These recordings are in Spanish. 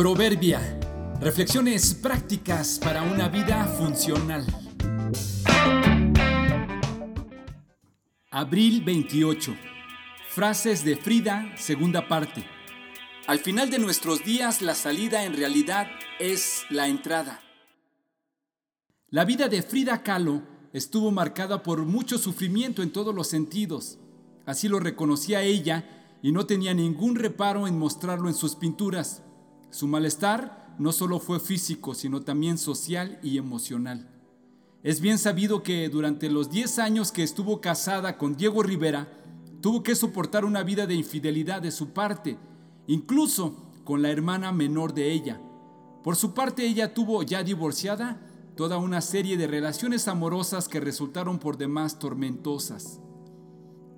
Proverbia. Reflexiones prácticas para una vida funcional. Abril 28. Frases de Frida, segunda parte. Al final de nuestros días la salida en realidad es la entrada. La vida de Frida Kahlo estuvo marcada por mucho sufrimiento en todos los sentidos. Así lo reconocía ella y no tenía ningún reparo en mostrarlo en sus pinturas. Su malestar no solo fue físico, sino también social y emocional. Es bien sabido que durante los 10 años que estuvo casada con Diego Rivera, tuvo que soportar una vida de infidelidad de su parte, incluso con la hermana menor de ella. Por su parte, ella tuvo, ya divorciada, toda una serie de relaciones amorosas que resultaron por demás tormentosas.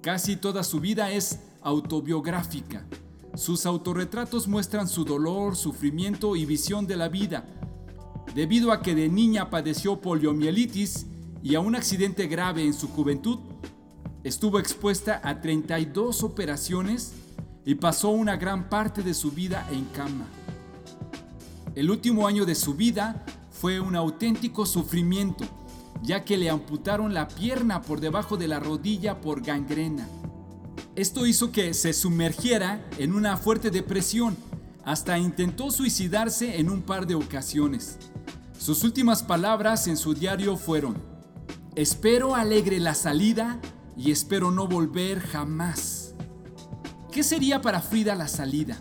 Casi toda su vida es autobiográfica. Sus autorretratos muestran su dolor, sufrimiento y visión de la vida. Debido a que de niña padeció poliomielitis y a un accidente grave en su juventud, estuvo expuesta a 32 operaciones y pasó una gran parte de su vida en cama. El último año de su vida fue un auténtico sufrimiento, ya que le amputaron la pierna por debajo de la rodilla por gangrena. Esto hizo que se sumergiera en una fuerte depresión, hasta intentó suicidarse en un par de ocasiones. Sus últimas palabras en su diario fueron, espero alegre la salida y espero no volver jamás. ¿Qué sería para Frida la salida?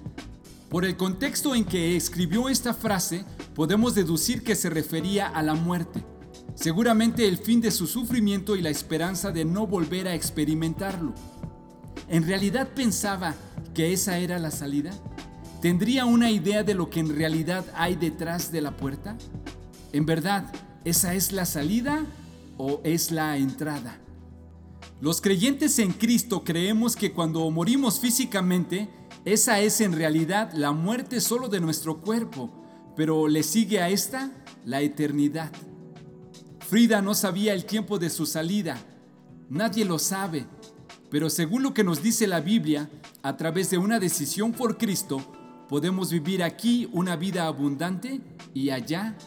Por el contexto en que escribió esta frase, podemos deducir que se refería a la muerte, seguramente el fin de su sufrimiento y la esperanza de no volver a experimentarlo. ¿En realidad pensaba que esa era la salida? ¿Tendría una idea de lo que en realidad hay detrás de la puerta? ¿En verdad esa es la salida o es la entrada? Los creyentes en Cristo creemos que cuando morimos físicamente, esa es en realidad la muerte solo de nuestro cuerpo, pero le sigue a esta la eternidad. Frida no sabía el tiempo de su salida, nadie lo sabe, pero según lo que nos dice la Biblia, a través de una decisión por Cristo, podemos vivir aquí una vida abundante y allá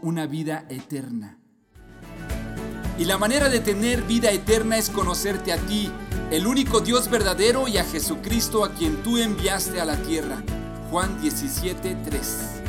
una vida eterna. Y la manera de tener vida eterna es conocerte a ti, el único Dios verdadero y a Jesucristo a quien tú enviaste a la tierra. Juan 17, 3.